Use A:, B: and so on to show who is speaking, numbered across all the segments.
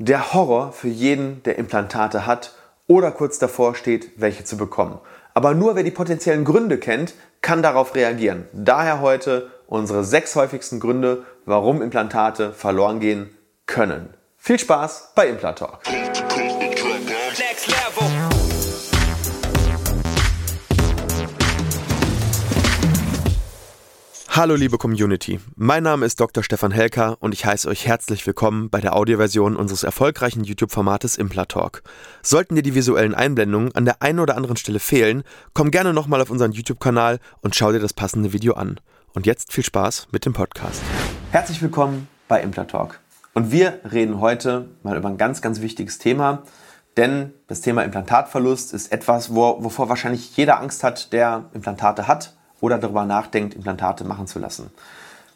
A: der Horror für jeden, der Implantate hat oder kurz davor steht, welche zu bekommen. Aber nur wer die potenziellen Gründe kennt, kann darauf reagieren. Daher heute unsere sechs häufigsten Gründe, warum Implantate verloren gehen können. Viel Spaß bei Implantalk. Hallo liebe Community, mein Name ist Dr. Stefan Helker und ich heiße euch herzlich willkommen bei der Audioversion unseres erfolgreichen YouTube-Formates Implatalk. Sollten dir die visuellen Einblendungen an der einen oder anderen Stelle fehlen, komm gerne nochmal auf unseren YouTube-Kanal und schau dir das passende Video an. Und jetzt viel Spaß mit dem Podcast. Herzlich willkommen bei Implatalk. Und wir reden heute mal über ein ganz, ganz wichtiges Thema, denn das Thema Implantatverlust ist etwas, wovor wahrscheinlich jeder Angst hat, der Implantate hat oder darüber nachdenkt, Implantate machen zu lassen.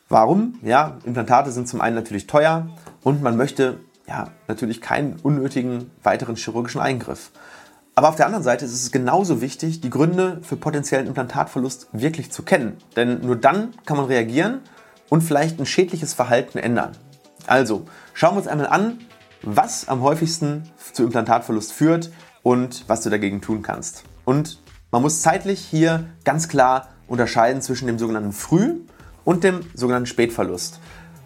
A: Warum? Ja, Implantate sind zum einen natürlich teuer und man möchte ja natürlich keinen unnötigen weiteren chirurgischen Eingriff. Aber auf der anderen Seite ist es genauso wichtig, die Gründe für potenziellen Implantatverlust wirklich zu kennen. Denn nur dann kann man reagieren und vielleicht ein schädliches Verhalten ändern. Also, schauen wir uns einmal an, was am häufigsten zu Implantatverlust führt und was du dagegen tun kannst. Und man muss zeitlich hier ganz klar unterscheiden zwischen dem sogenannten Früh- und dem sogenannten Spätverlust.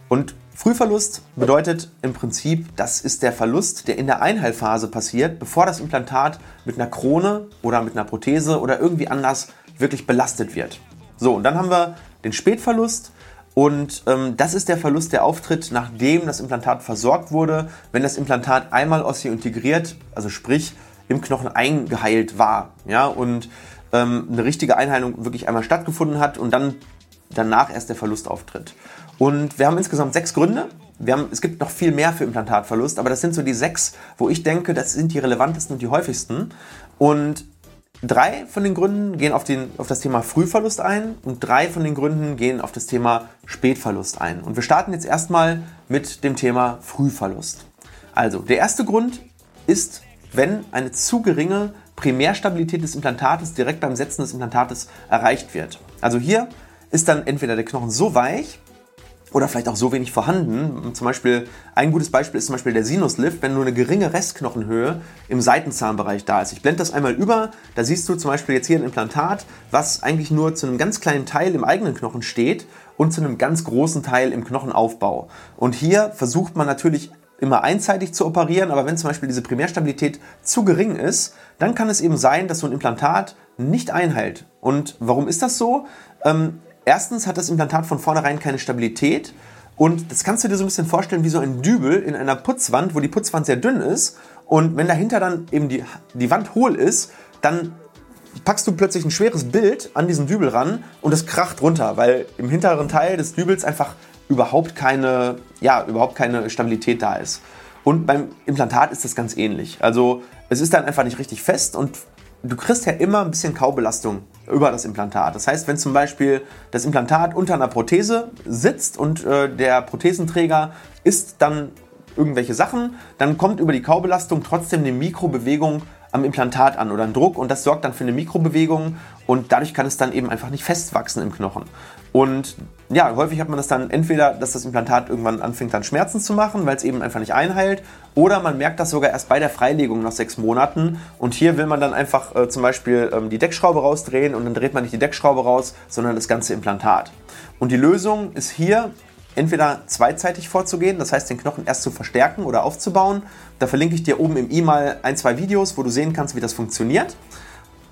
A: Und Frühverlust bedeutet im Prinzip, das ist der Verlust, der in der Einheilphase passiert, bevor das Implantat mit einer Krone oder mit einer Prothese oder irgendwie anders wirklich belastet wird. So, und dann haben wir den Spätverlust. Und ähm, das ist der Verlust, der auftritt, nachdem das Implantat versorgt wurde, wenn das Implantat einmal osseointegriert, also sprich im Knochen eingeheilt war. Ja, und ähm, eine richtige Einheilung wirklich einmal stattgefunden hat und dann danach erst der Verlust auftritt. Und wir haben insgesamt sechs Gründe. Wir haben, es gibt noch viel mehr für Implantatverlust, aber das sind so die sechs, wo ich denke, das sind die relevantesten und die häufigsten. Und drei von den Gründen gehen auf, den, auf das Thema Frühverlust ein und drei von den Gründen gehen auf das Thema Spätverlust ein. Und wir starten jetzt erstmal mit dem Thema Frühverlust. Also, der erste Grund ist, wenn eine zu geringe Primärstabilität des Implantates direkt beim Setzen des Implantates erreicht wird. Also hier ist dann entweder der Knochen so weich oder vielleicht auch so wenig vorhanden. Zum Beispiel, ein gutes Beispiel ist zum Beispiel der Sinuslift, wenn nur eine geringe Restknochenhöhe im Seitenzahnbereich da ist. Ich blende das einmal über, da siehst du zum Beispiel jetzt hier ein Implantat, was eigentlich nur zu einem ganz kleinen Teil im eigenen Knochen steht und zu einem ganz großen Teil im Knochenaufbau. Und hier versucht man natürlich immer einseitig zu operieren, aber wenn zum Beispiel diese Primärstabilität zu gering ist, dann kann es eben sein, dass so ein Implantat nicht einhält. Und warum ist das so? Ähm, erstens hat das Implantat von vornherein keine Stabilität und das kannst du dir so ein bisschen vorstellen wie so ein Dübel in einer Putzwand, wo die Putzwand sehr dünn ist und wenn dahinter dann eben die, die Wand hohl ist, dann packst du plötzlich ein schweres Bild an diesen Dübel ran und es kracht runter, weil im hinteren Teil des Dübels einfach überhaupt keine, ja, überhaupt keine Stabilität da ist. Und beim Implantat ist das ganz ähnlich. Also es ist dann einfach nicht richtig fest und du kriegst ja immer ein bisschen Kaubelastung über das Implantat. Das heißt, wenn zum Beispiel das Implantat unter einer Prothese sitzt und äh, der Prothesenträger isst dann irgendwelche Sachen, dann kommt über die Kaubelastung trotzdem eine Mikrobewegung am Implantat an oder ein Druck und das sorgt dann für eine Mikrobewegung und dadurch kann es dann eben einfach nicht festwachsen im Knochen. Und ja, häufig hat man das dann entweder, dass das Implantat irgendwann anfängt dann Schmerzen zu machen, weil es eben einfach nicht einheilt, oder man merkt das sogar erst bei der Freilegung nach sechs Monaten. Und hier will man dann einfach äh, zum Beispiel ähm, die Deckschraube rausdrehen und dann dreht man nicht die Deckschraube raus, sondern das ganze Implantat. Und die Lösung ist hier entweder zweizeitig vorzugehen, das heißt den Knochen erst zu verstärken oder aufzubauen. Da verlinke ich dir oben im i mal ein, zwei Videos, wo du sehen kannst, wie das funktioniert.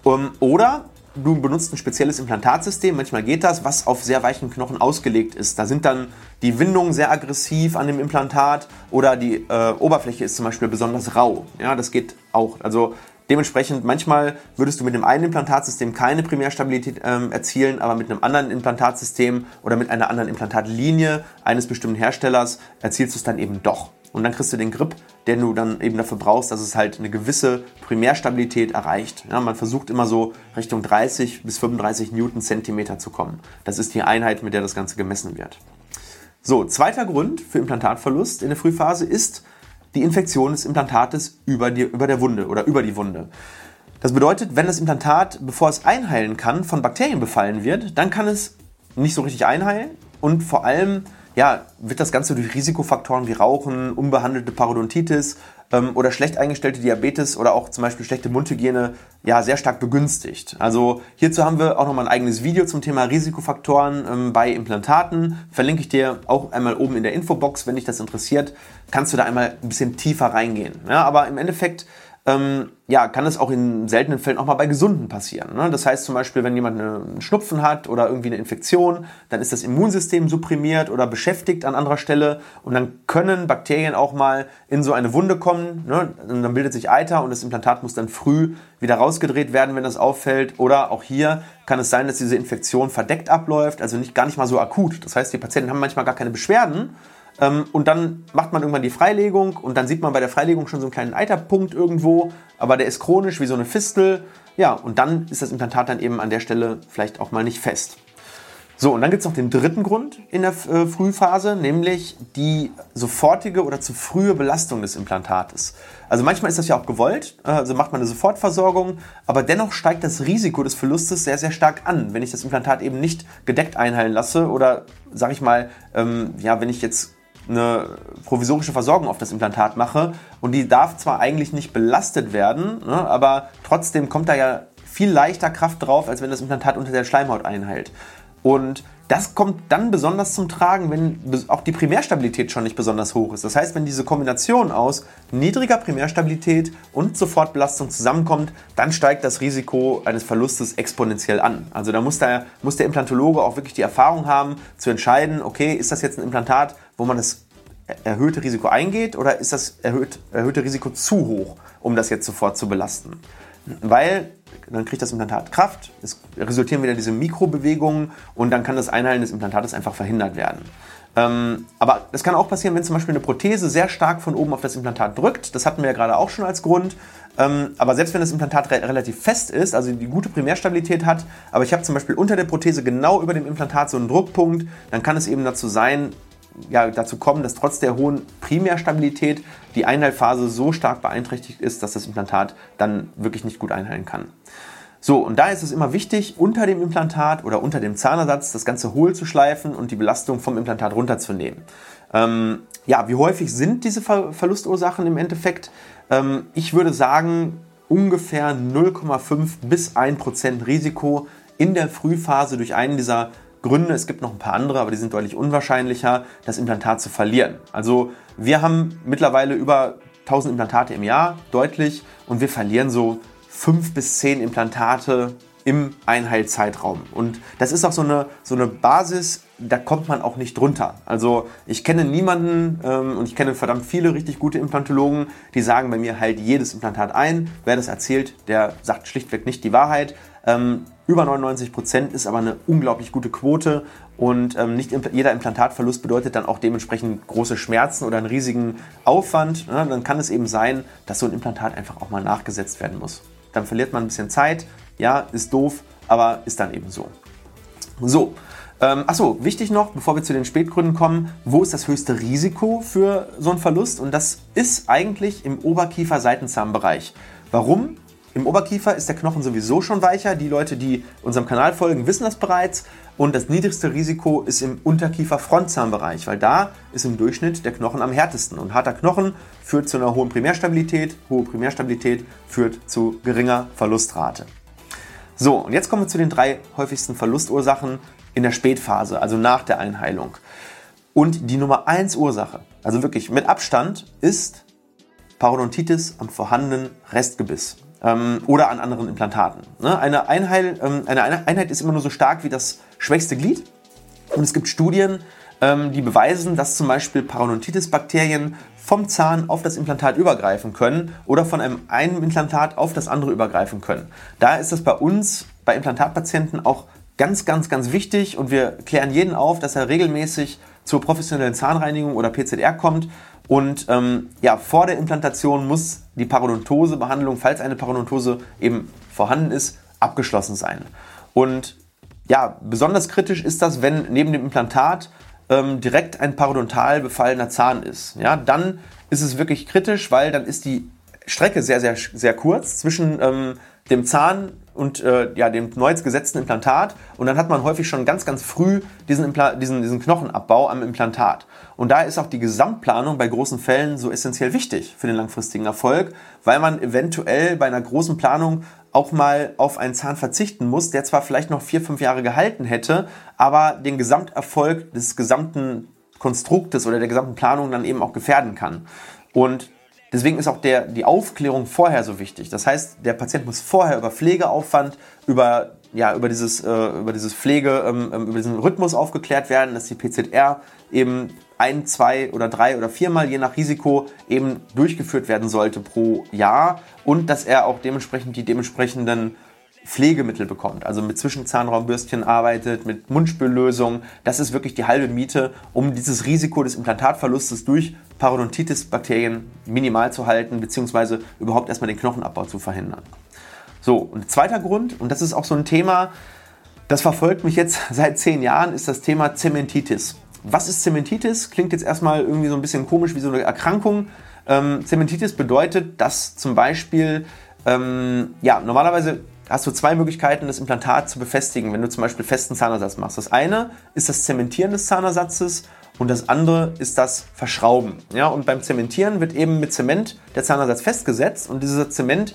A: Um, oder du benutzt ein spezielles Implantatsystem, manchmal geht das, was auf sehr weichen Knochen ausgelegt ist. Da sind dann die Windungen sehr aggressiv an dem Implantat oder die äh, Oberfläche ist zum Beispiel besonders rau. Ja, das geht auch. Also dementsprechend, manchmal würdest du mit dem einen Implantatsystem keine Primärstabilität ähm, erzielen, aber mit einem anderen Implantatsystem oder mit einer anderen Implantatlinie eines bestimmten Herstellers erzielst du es dann eben doch. Und dann kriegst du den Grip, den du dann eben dafür brauchst, dass es halt eine gewisse Primärstabilität erreicht. Ja, man versucht immer so Richtung 30 bis 35 Newton zu kommen. Das ist die Einheit, mit der das Ganze gemessen wird. So, zweiter Grund für Implantatverlust in der Frühphase ist die Infektion des Implantates über, die, über der Wunde oder über die Wunde. Das bedeutet, wenn das Implantat, bevor es einheilen kann, von Bakterien befallen wird, dann kann es nicht so richtig einheilen und vor allem ja, wird das Ganze durch Risikofaktoren wie Rauchen, unbehandelte Parodontitis ähm, oder schlecht eingestellte Diabetes oder auch zum Beispiel schlechte Mundhygiene ja sehr stark begünstigt. Also hierzu haben wir auch nochmal ein eigenes Video zum Thema Risikofaktoren ähm, bei Implantaten. Verlinke ich dir auch einmal oben in der Infobox, wenn dich das interessiert, kannst du da einmal ein bisschen tiefer reingehen. Ja, aber im Endeffekt ähm, ja, kann es auch in seltenen Fällen auch mal bei Gesunden passieren. Ne? Das heißt zum Beispiel, wenn jemand einen Schnupfen hat oder irgendwie eine Infektion, dann ist das Immunsystem supprimiert oder beschäftigt an anderer Stelle und dann können Bakterien auch mal in so eine Wunde kommen. Ne? Und dann bildet sich Eiter und das Implantat muss dann früh wieder rausgedreht werden, wenn das auffällt. Oder auch hier kann es sein, dass diese Infektion verdeckt abläuft, also nicht, gar nicht mal so akut. Das heißt, die Patienten haben manchmal gar keine Beschwerden, und dann macht man irgendwann die Freilegung und dann sieht man bei der Freilegung schon so einen kleinen Eiterpunkt irgendwo, aber der ist chronisch wie so eine Fistel. Ja, und dann ist das Implantat dann eben an der Stelle vielleicht auch mal nicht fest. So, und dann gibt es noch den dritten Grund in der äh, Frühphase, nämlich die sofortige oder zu frühe Belastung des Implantates. Also manchmal ist das ja auch gewollt, äh, also macht man eine Sofortversorgung, aber dennoch steigt das Risiko des Verlustes sehr, sehr stark an, wenn ich das Implantat eben nicht gedeckt einheilen lasse oder, sage ich mal, ähm, ja, wenn ich jetzt eine provisorische Versorgung auf das Implantat mache und die darf zwar eigentlich nicht belastet werden, ne, aber trotzdem kommt da ja viel leichter Kraft drauf, als wenn das Implantat unter der Schleimhaut einheilt. Und das kommt dann besonders zum Tragen, wenn auch die Primärstabilität schon nicht besonders hoch ist. Das heißt, wenn diese Kombination aus niedriger Primärstabilität und Sofortbelastung zusammenkommt, dann steigt das Risiko eines Verlustes exponentiell an. Also da muss der, muss der Implantologe auch wirklich die Erfahrung haben, zu entscheiden, okay, ist das jetzt ein Implantat, wo man das erhöhte Risiko eingeht oder ist das erhöht, erhöhte Risiko zu hoch, um das jetzt sofort zu belasten? Weil dann kriegt das Implantat Kraft, es resultieren wieder diese Mikrobewegungen und dann kann das Einheilen des Implantates einfach verhindert werden. Ähm, aber das kann auch passieren, wenn zum Beispiel eine Prothese sehr stark von oben auf das Implantat drückt. Das hatten wir ja gerade auch schon als Grund. Ähm, aber selbst wenn das Implantat re relativ fest ist, also die gute Primärstabilität hat, aber ich habe zum Beispiel unter der Prothese genau über dem Implantat so einen Druckpunkt, dann kann es eben dazu sein, ja, dazu kommen, dass trotz der hohen Primärstabilität die Einheilphase so stark beeinträchtigt ist, dass das Implantat dann wirklich nicht gut einheilen kann. So, und da ist es immer wichtig, unter dem Implantat oder unter dem Zahnersatz das Ganze hohl zu schleifen und die Belastung vom Implantat runterzunehmen. Ähm, ja, wie häufig sind diese Ver Verlustursachen im Endeffekt? Ähm, ich würde sagen, ungefähr 0,5 bis 1 Prozent Risiko in der Frühphase durch einen dieser Gründe, es gibt noch ein paar andere, aber die sind deutlich unwahrscheinlicher, das Implantat zu verlieren. Also wir haben mittlerweile über 1000 Implantate im Jahr, deutlich, und wir verlieren so fünf bis zehn Implantate im Einheilzeitraum. Und das ist auch so eine, so eine Basis, da kommt man auch nicht drunter. Also ich kenne niemanden ähm, und ich kenne verdammt viele richtig gute Implantologen, die sagen bei mir halt jedes Implantat ein. Wer das erzählt, der sagt schlichtweg nicht die Wahrheit. Ähm, über 99 Prozent ist aber eine unglaublich gute Quote und ähm, nicht jeder Implantatverlust bedeutet dann auch dementsprechend große Schmerzen oder einen riesigen Aufwand. Ne? Dann kann es eben sein, dass so ein Implantat einfach auch mal nachgesetzt werden muss. Dann verliert man ein bisschen Zeit. Ja, ist doof, aber ist dann eben so. So, ähm, achso, wichtig noch, bevor wir zu den Spätgründen kommen, wo ist das höchste Risiko für so einen Verlust? Und das ist eigentlich im Oberkiefer-Seitenzahnbereich. Warum? Im Oberkiefer ist der Knochen sowieso schon weicher. Die Leute, die unserem Kanal folgen, wissen das bereits. Und das niedrigste Risiko ist im Unterkiefer-Frontzahnbereich, weil da ist im Durchschnitt der Knochen am härtesten. Und harter Knochen führt zu einer hohen Primärstabilität. Hohe Primärstabilität führt zu geringer Verlustrate. So, und jetzt kommen wir zu den drei häufigsten Verlustursachen in der Spätphase, also nach der Einheilung. Und die Nummer 1 Ursache, also wirklich mit Abstand, ist Parodontitis am vorhandenen Restgebiss ähm, oder an anderen Implantaten. Ne? Eine, Einheil, ähm, eine Einheit ist immer nur so stark wie das schwächste Glied. Und es gibt Studien, ähm, die beweisen, dass zum Beispiel Parodontitis-Bakterien vom Zahn auf das Implantat übergreifen können oder von einem einen Implantat auf das andere übergreifen können. Da ist es bei uns, bei Implantatpatienten auch ganz, ganz, ganz wichtig und wir klären jeden auf, dass er regelmäßig zur professionellen Zahnreinigung oder PZR kommt und ähm, ja, vor der Implantation muss die Parodontosebehandlung, falls eine Parodontose eben vorhanden ist, abgeschlossen sein. Und ja, besonders kritisch ist das, wenn neben dem Implantat ähm, direkt ein parodontal befallener Zahn ist. Ja, dann ist es wirklich kritisch, weil dann ist die Strecke sehr, sehr, sehr kurz zwischen ähm, dem Zahn und äh, ja, dem neu gesetzten Implantat. Und dann hat man häufig schon ganz, ganz früh diesen, diesen, diesen Knochenabbau am Implantat. Und da ist auch die Gesamtplanung bei großen Fällen so essentiell wichtig für den langfristigen Erfolg, weil man eventuell bei einer großen Planung auch mal auf einen Zahn verzichten muss, der zwar vielleicht noch vier, fünf Jahre gehalten hätte, aber den Gesamterfolg des gesamten Konstruktes oder der gesamten Planung dann eben auch gefährden kann. Und Deswegen ist auch der, die Aufklärung vorher so wichtig. Das heißt, der Patient muss vorher über Pflegeaufwand, über, ja, über, dieses, äh, über dieses Pflege, ähm, ähm über diesen Rhythmus aufgeklärt werden, dass die PZR eben ein, zwei oder drei oder viermal je nach Risiko eben durchgeführt werden sollte pro Jahr und dass er auch dementsprechend die dementsprechenden Pflegemittel bekommt, also mit Zwischenzahnraumbürstchen arbeitet, mit Mundspüllösungen. Das ist wirklich die halbe Miete, um dieses Risiko des Implantatverlustes durch Parodontitis-Bakterien minimal zu halten, beziehungsweise überhaupt erstmal den Knochenabbau zu verhindern. So, und zweiter Grund, und das ist auch so ein Thema, das verfolgt mich jetzt seit zehn Jahren, ist das Thema Zementitis. Was ist Zementitis? Klingt jetzt erstmal irgendwie so ein bisschen komisch wie so eine Erkrankung. Ähm, Zementitis bedeutet, dass zum Beispiel, ähm, ja, normalerweise hast du zwei Möglichkeiten, das Implantat zu befestigen, wenn du zum Beispiel festen Zahnersatz machst. Das eine ist das Zementieren des Zahnersatzes und das andere ist das Verschrauben. Ja, und beim Zementieren wird eben mit Zement der Zahnersatz festgesetzt und dieser Zement,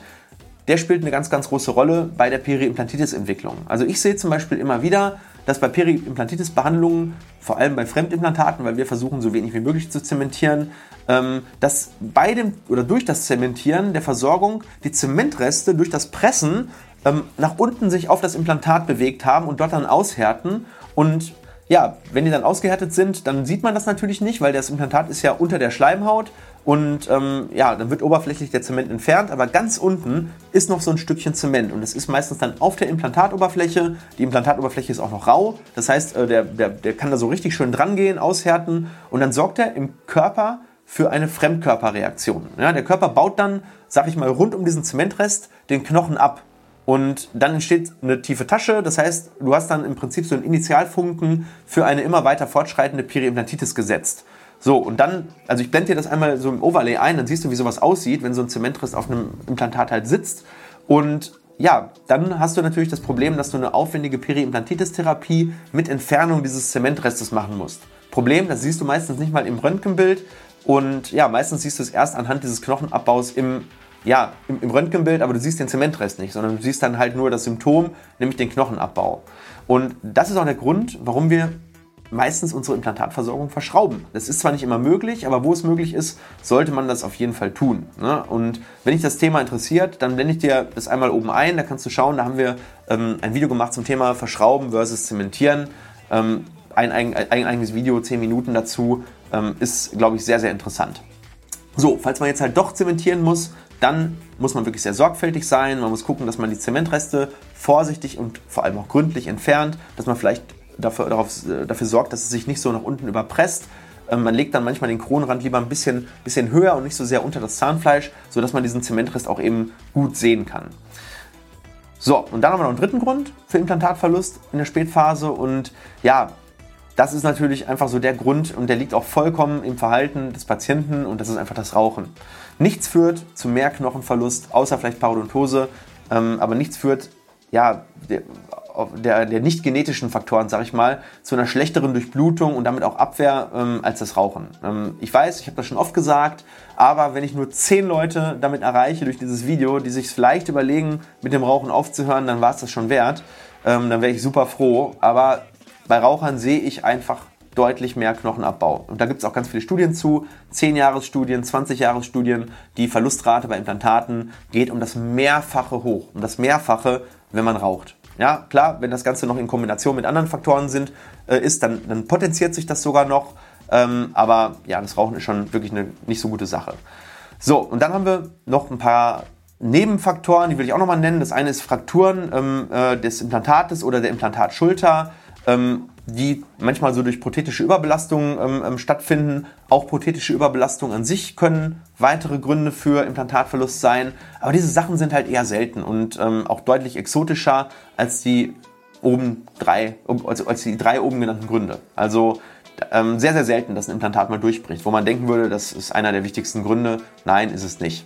A: der spielt eine ganz, ganz große Rolle bei der Periimplantitis-Entwicklung. Also ich sehe zum Beispiel immer wieder, dass bei Periimplantitis-Behandlungen, vor allem bei Fremdimplantaten, weil wir versuchen, so wenig wie möglich zu zementieren, ähm, dass bei dem oder durch das Zementieren der Versorgung die Zementreste durch das Pressen ähm, nach unten sich auf das Implantat bewegt haben und dort dann aushärten. Und ja, wenn die dann ausgehärtet sind, dann sieht man das natürlich nicht, weil das Implantat ist ja unter der Schleimhaut und ähm, ja, dann wird oberflächlich der Zement entfernt, aber ganz unten ist noch so ein Stückchen Zement und es ist meistens dann auf der Implantatoberfläche. Die Implantatoberfläche ist auch noch rau, das heißt, äh, der, der, der kann da so richtig schön dran gehen, aushärten und dann sorgt er im Körper für eine Fremdkörperreaktion. Ja, der Körper baut dann, sag ich mal, rund um diesen Zementrest den Knochen ab. Und dann entsteht eine tiefe Tasche, das heißt, du hast dann im Prinzip so einen Initialfunken für eine immer weiter fortschreitende Periimplantitis gesetzt. So, und dann, also ich blende dir das einmal so im Overlay ein, dann siehst du, wie sowas aussieht, wenn so ein Zementriss auf einem Implantat halt sitzt. Und ja, dann hast du natürlich das Problem, dass du eine aufwendige Periimplantitis-Therapie mit Entfernung dieses Zementrestes machen musst. Problem, das siehst du meistens nicht mal im Röntgenbild. Und ja, meistens siehst du es erst anhand dieses Knochenabbaus im ja, im, im Röntgenbild, aber du siehst den Zementrest nicht, sondern du siehst dann halt nur das Symptom, nämlich den Knochenabbau. Und das ist auch der Grund, warum wir meistens unsere Implantatversorgung verschrauben. Das ist zwar nicht immer möglich, aber wo es möglich ist, sollte man das auf jeden Fall tun. Ne? Und wenn dich das Thema interessiert, dann blende ich dir das einmal oben ein. Da kannst du schauen, da haben wir ähm, ein Video gemacht zum Thema Verschrauben versus Zementieren. Ähm, ein, ein, ein, eigenes Video, 10 Minuten dazu, ähm, ist, glaube ich, sehr, sehr interessant. So, falls man jetzt halt doch zementieren muss, dann muss man wirklich sehr sorgfältig sein. Man muss gucken, dass man die Zementreste vorsichtig und vor allem auch gründlich entfernt, dass man vielleicht dafür, darauf, äh, dafür sorgt, dass es sich nicht so nach unten überpresst. Ähm, man legt dann manchmal den Kronenrand lieber ein bisschen, bisschen höher und nicht so sehr unter das Zahnfleisch, sodass man diesen Zementrest auch eben gut sehen kann. So, und dann haben wir noch einen dritten Grund für Implantatverlust in der Spätphase. Und ja, das ist natürlich einfach so der Grund und der liegt auch vollkommen im Verhalten des Patienten und das ist einfach das Rauchen. Nichts führt zu mehr Knochenverlust, außer vielleicht Parodontose, ähm, aber nichts führt, ja, der, der, nicht genetischen Faktoren, sage ich mal, zu einer schlechteren Durchblutung und damit auch Abwehr ähm, als das Rauchen. Ähm, ich weiß, ich habe das schon oft gesagt, aber wenn ich nur zehn Leute damit erreiche durch dieses Video, die sich vielleicht überlegen, mit dem Rauchen aufzuhören, dann war es das schon wert. Ähm, dann wäre ich super froh. Aber bei Rauchern sehe ich einfach deutlich mehr Knochenabbau. Und da gibt es auch ganz viele Studien zu, 10-Jahres-Studien, 20-Jahres-Studien. Die Verlustrate bei Implantaten geht um das Mehrfache hoch, um das Mehrfache, wenn man raucht. Ja, klar, wenn das Ganze noch in Kombination mit anderen Faktoren sind, äh, ist, dann, dann potenziert sich das sogar noch. Ähm, aber ja, das Rauchen ist schon wirklich eine nicht so gute Sache. So, und dann haben wir noch ein paar Nebenfaktoren, die will ich auch nochmal nennen. Das eine ist Frakturen ähm, äh, des Implantates oder der Implantatschulter ähm, die manchmal so durch prothetische Überbelastungen ähm, ähm, stattfinden. Auch prothetische Überbelastungen an sich können weitere Gründe für Implantatverlust sein. Aber diese Sachen sind halt eher selten und ähm, auch deutlich exotischer als die oben drei, also als die drei oben genannten Gründe. Also ähm, sehr, sehr selten, dass ein Implantat mal durchbricht, wo man denken würde, das ist einer der wichtigsten Gründe. Nein, ist es nicht.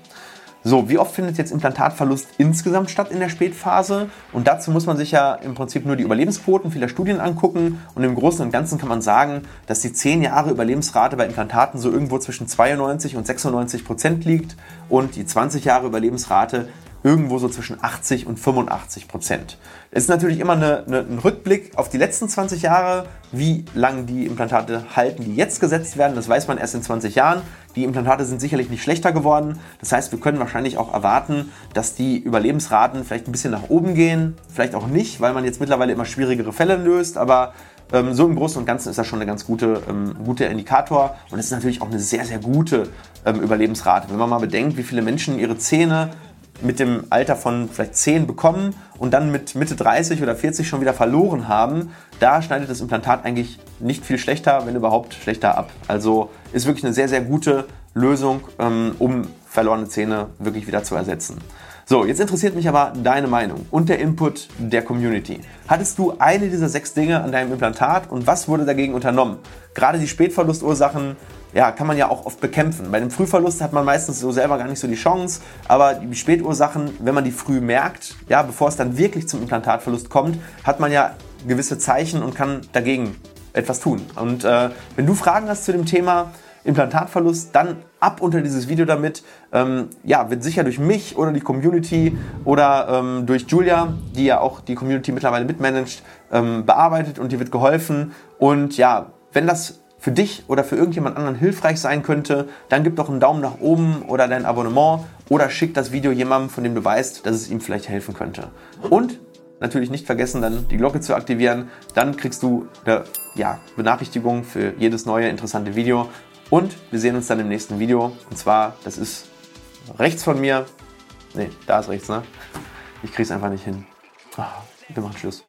A: So, wie oft findet jetzt Implantatverlust insgesamt statt in der Spätphase? Und dazu muss man sich ja im Prinzip nur die Überlebensquoten vieler Studien angucken. Und im Großen und Ganzen kann man sagen, dass die 10 Jahre Überlebensrate bei Implantaten so irgendwo zwischen 92 und 96 Prozent liegt und die 20 Jahre Überlebensrate irgendwo so zwischen 80 und 85 Prozent. Es ist natürlich immer eine, eine, ein Rückblick auf die letzten 20 Jahre, wie lange die Implantate halten, die jetzt gesetzt werden. Das weiß man erst in 20 Jahren. Die Implantate sind sicherlich nicht schlechter geworden. Das heißt, wir können wahrscheinlich auch erwarten, dass die Überlebensraten vielleicht ein bisschen nach oben gehen. Vielleicht auch nicht, weil man jetzt mittlerweile immer schwierigere Fälle löst. Aber ähm, so im Großen und Ganzen ist das schon eine ganz gute, ähm, guter Indikator. Und es ist natürlich auch eine sehr, sehr gute ähm, Überlebensrate. Wenn man mal bedenkt, wie viele Menschen ihre Zähne mit dem Alter von vielleicht 10 bekommen und dann mit Mitte 30 oder 40 schon wieder verloren haben, da schneidet das Implantat eigentlich nicht viel schlechter, wenn überhaupt schlechter ab. Also ist wirklich eine sehr, sehr gute Lösung, ähm, um verlorene Zähne wirklich wieder zu ersetzen. So, jetzt interessiert mich aber deine Meinung und der Input der Community. Hattest du eine dieser sechs Dinge an deinem Implantat und was wurde dagegen unternommen? Gerade die Spätverlustursachen ja, kann man ja auch oft bekämpfen. Bei dem Frühverlust hat man meistens so selber gar nicht so die Chance, aber die Spätursachen, wenn man die früh merkt, ja, bevor es dann wirklich zum Implantatverlust kommt, hat man ja gewisse Zeichen und kann dagegen etwas tun. Und äh, wenn du Fragen hast zu dem Thema Implantatverlust, dann ab unter dieses Video damit. Ähm, ja, wird sicher durch mich oder die Community oder ähm, durch Julia, die ja auch die Community mittlerweile mitmanagt, ähm, bearbeitet und dir wird geholfen. Und ja, wenn das für dich oder für irgendjemand anderen hilfreich sein könnte, dann gib doch einen Daumen nach oben oder dein Abonnement oder schick das Video jemandem, von dem du weißt, dass es ihm vielleicht helfen könnte. Und natürlich nicht vergessen, dann die Glocke zu aktivieren. Dann kriegst du eine ja, Benachrichtigung für jedes neue interessante Video. Und wir sehen uns dann im nächsten Video. Und zwar, das ist rechts von mir. Ne, da ist rechts, ne? Ich krieg's einfach nicht hin. Ah, wir machen Schluss.